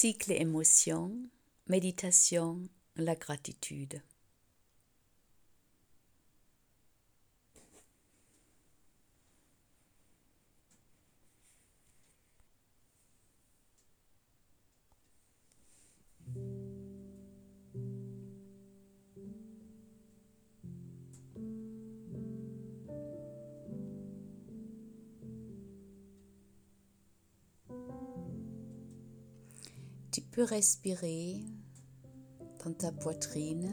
Cycle émotion, méditation, la gratitude. Respirer dans ta poitrine.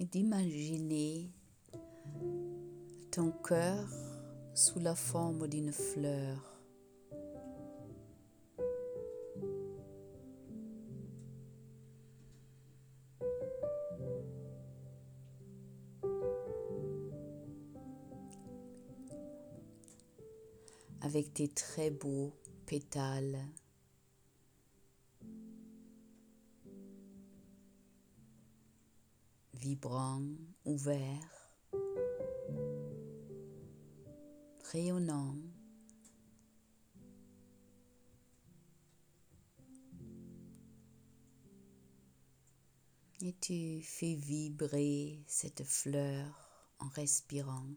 Et d'imaginer ton cœur sous la forme d'une fleur. Tes très beaux pétales. vibrants, ouverts, rayonnants. Et tu fais vibrer cette fleur en respirant.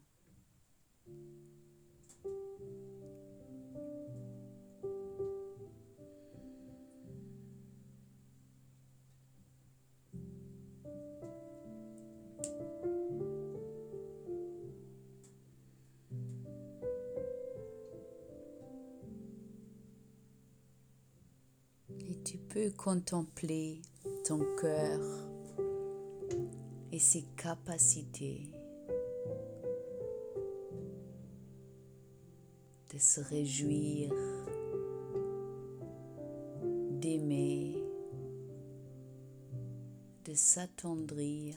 Contempler ton cœur et ses capacités de se réjouir, d'aimer, de s'attendrir.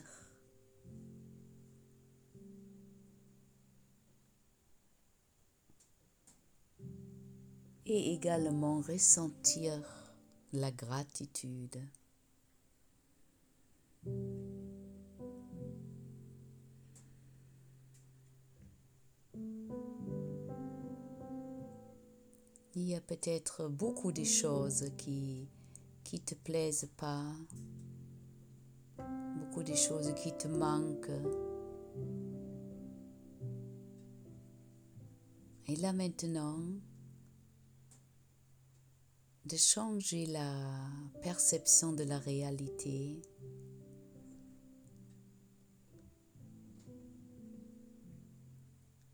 et également ressentir la gratitude. Il y a peut-être beaucoup de choses qui qui te plaisent pas, beaucoup de choses qui te manquent. Et là maintenant, de changer la perception de la réalité.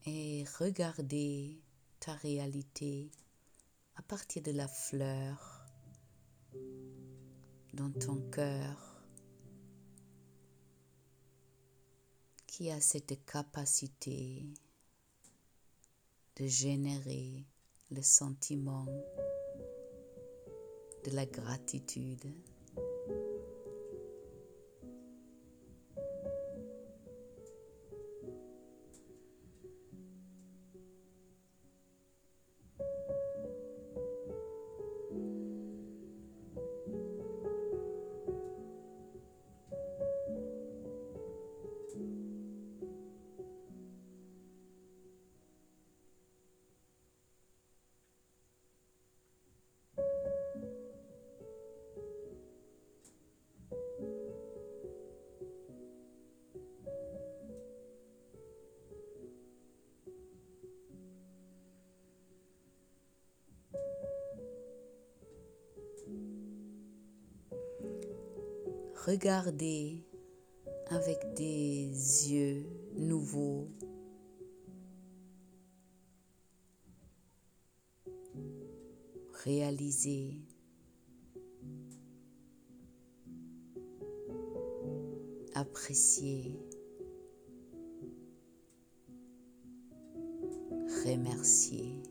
Et regarder ta réalité à partir de la fleur dans ton cœur qui a cette capacité de générer le sentiment de la gratitude. Regardez avec des yeux nouveaux. Réaliser. Apprécier. Remercier.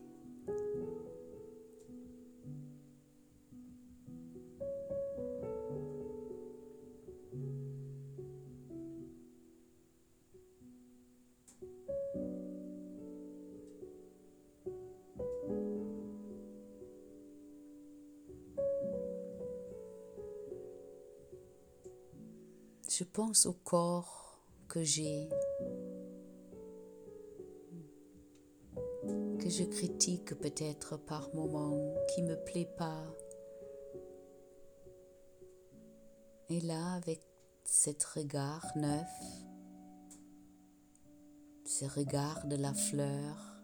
Pense au corps que j'ai, que je critique peut-être par moments, qui me plaît pas. Et là, avec cet regard neuf, ce regard de la fleur,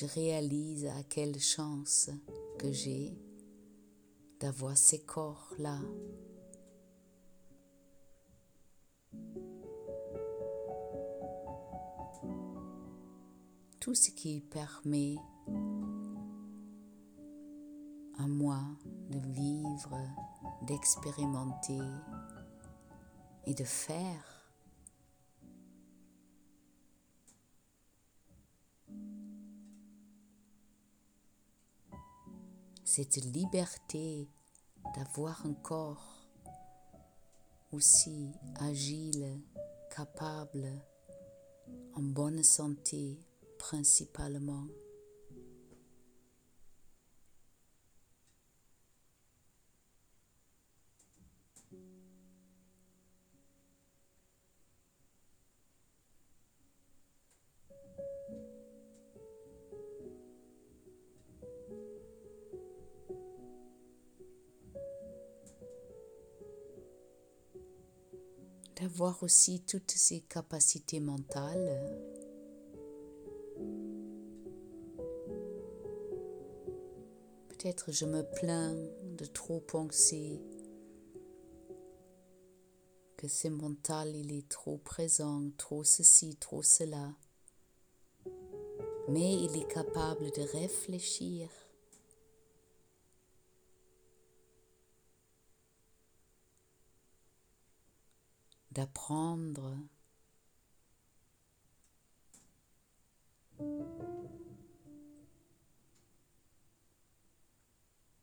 je réalise à quelle chance que j'ai d'avoir ces corps-là. Tout ce qui permet à moi de vivre, d'expérimenter et de faire cette liberté d'avoir un corps aussi agile, capable, en bonne santé principalement. D'avoir aussi toutes ces capacités mentales. Peut-être je me plains de trop penser que ce mental il est trop présent, trop ceci, trop cela. Mais il est capable de réfléchir d'apprendre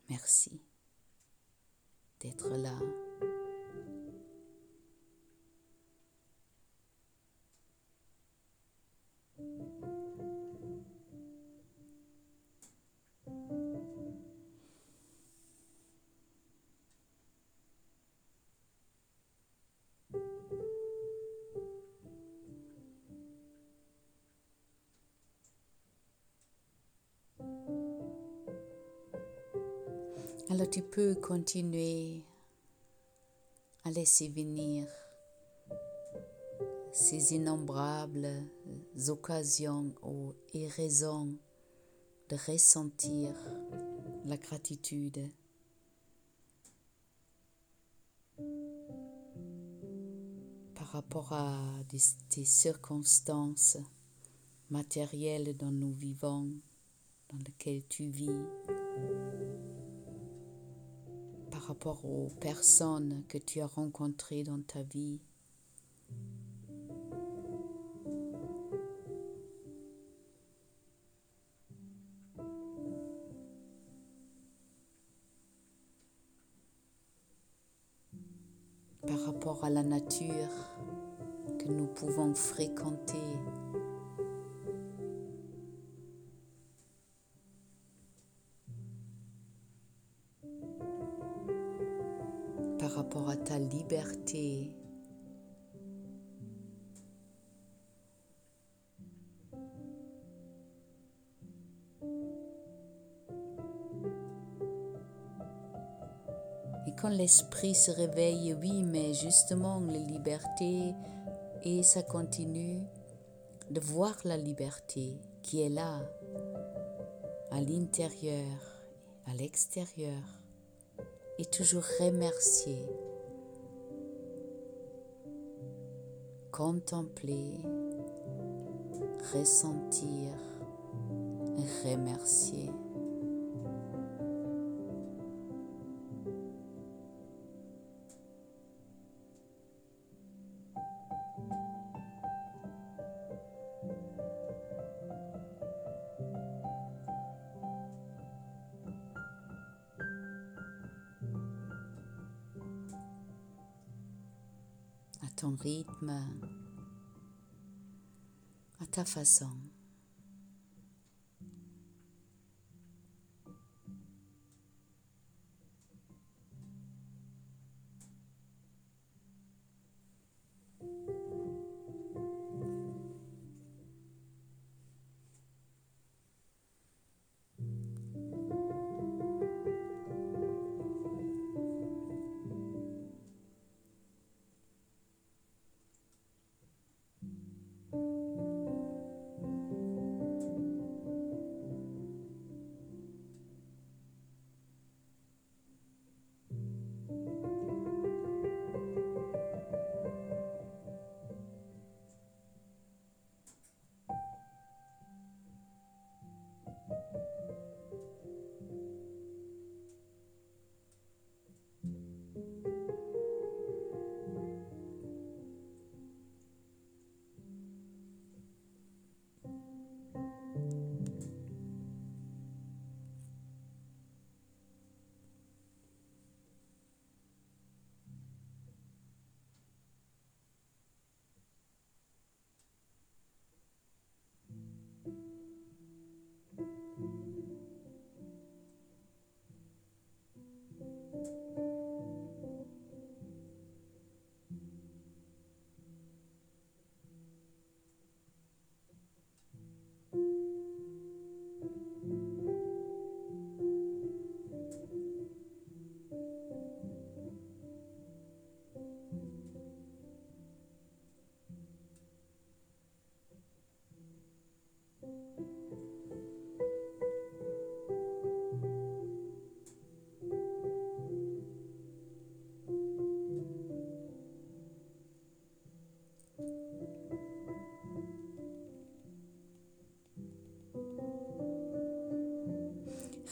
Merci d'être là. Alors tu peux continuer à laisser venir ces innombrables occasions et raisons de ressentir la gratitude. par rapport à des, circonstances matérielles dont nous vivons, dans lesquelles tu vis rapport aux personnes que tu as rencontrées dans ta vie? par rapport à la nature que nous pouvons fréquenter L'esprit se réveille, oui, mais justement, la liberté, et ça continue de voir la liberté qui est là, à l'intérieur, à l'extérieur et toujours remercier, contempler, ressentir remercier. Ton rythme, à ta façon.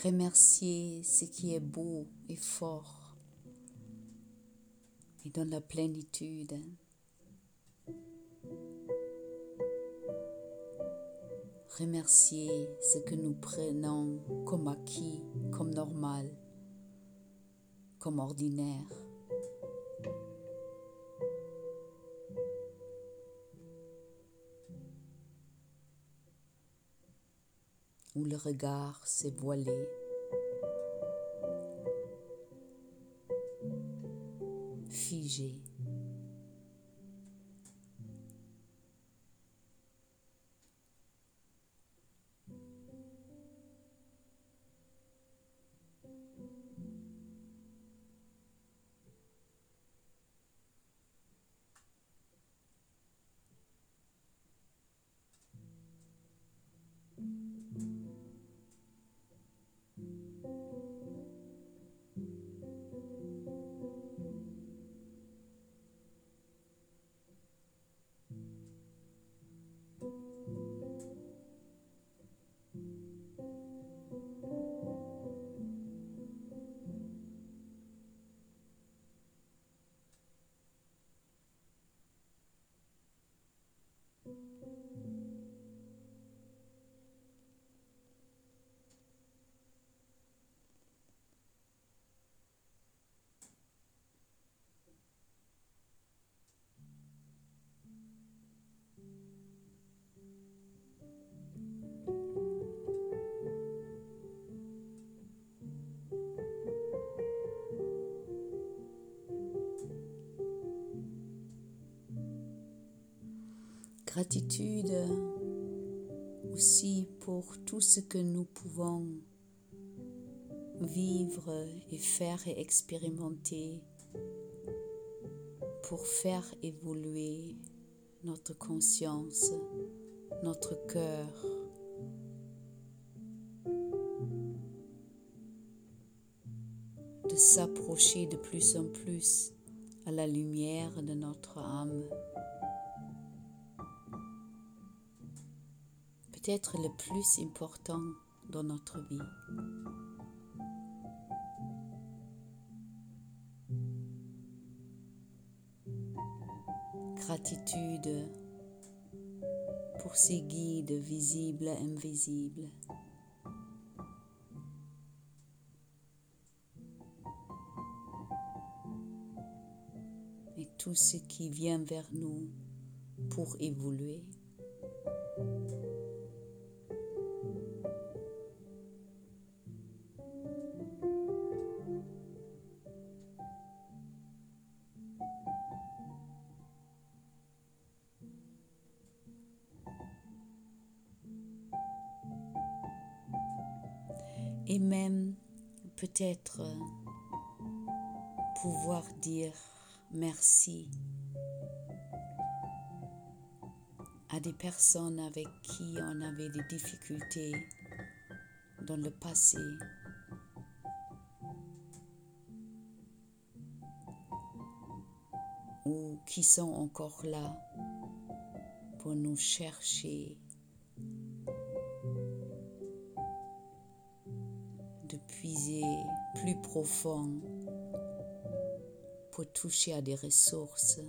Remercier ce qui est beau et fort et dans la plénitude. Remercier ce que nous prenons comme acquis, comme normal, comme ordinaire. Où le regard s'est voilé. Gratitude aussi pour tout ce que nous pouvons vivre et faire et expérimenter pour faire évoluer notre conscience, notre cœur. de s'approcher de plus en plus à la lumière de notre âme. Peut-être le plus important dans notre vie. Gratitude pour ces guides visibles et invisibles. Et tout ce qui vient vers nous pour évoluer. Et même peut-être pouvoir dire merci à des personnes avec qui on avait des difficultés dans le passé. ou qui sont encore là pour nous chercher plus profond pour toucher à des ressources,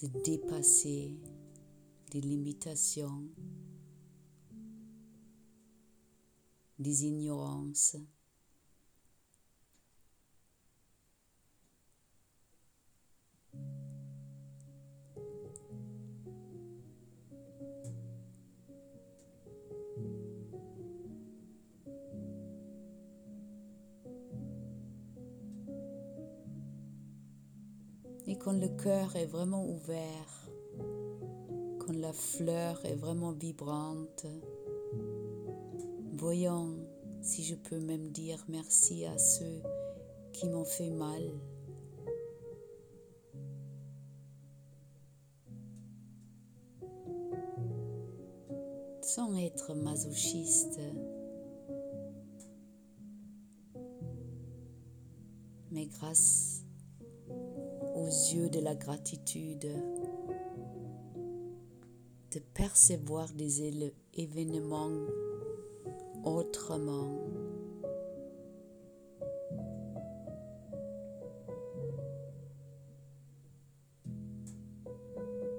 de dépasser des limitations, des ignorances. Quand le cœur est vraiment ouvert, quand la fleur est vraiment vibrante, voyons si je peux même dire merci à ceux qui m'ont fait mal. Sans être masochiste, mais grâce yeux de la gratitude, de percevoir des événements autrement.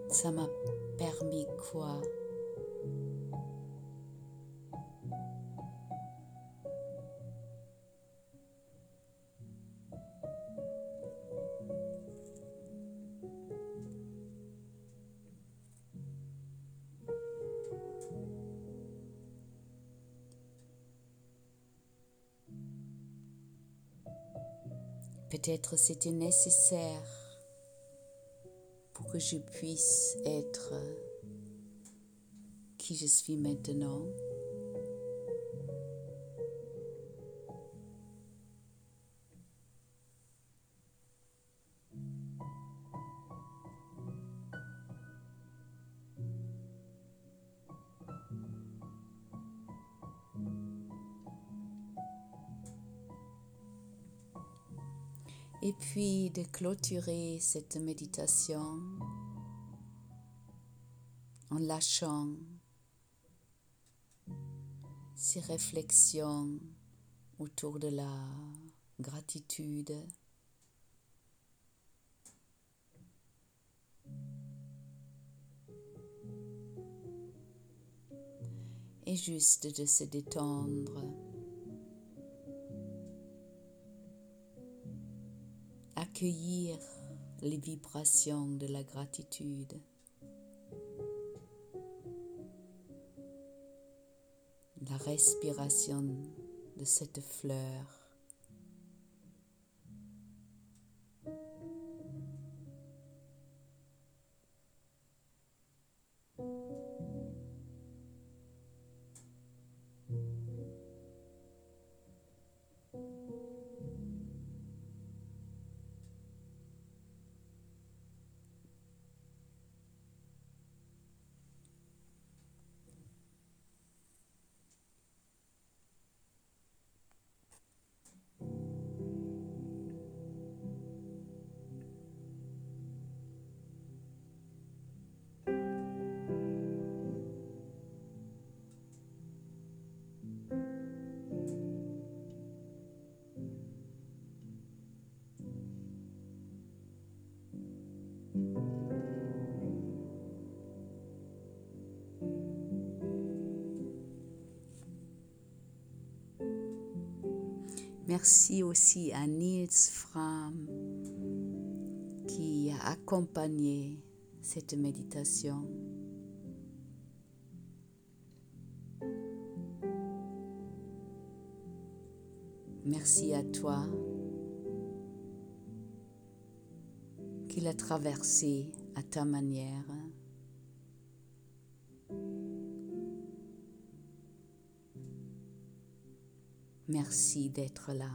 Ça m'a Peut-être c'était nécessaire pour que je puisse être qui je suis maintenant. Puis de clôturer cette méditation en lâchant ces réflexions autour de la gratitude. Et juste de se détendre. Accueillir les vibrations de la gratitude. la respiration de cette fleur. Merci aussi à Niels Fram qui a accompagné cette méditation. Merci à toi qui l'a traversé à ta manière. Merci d'être là.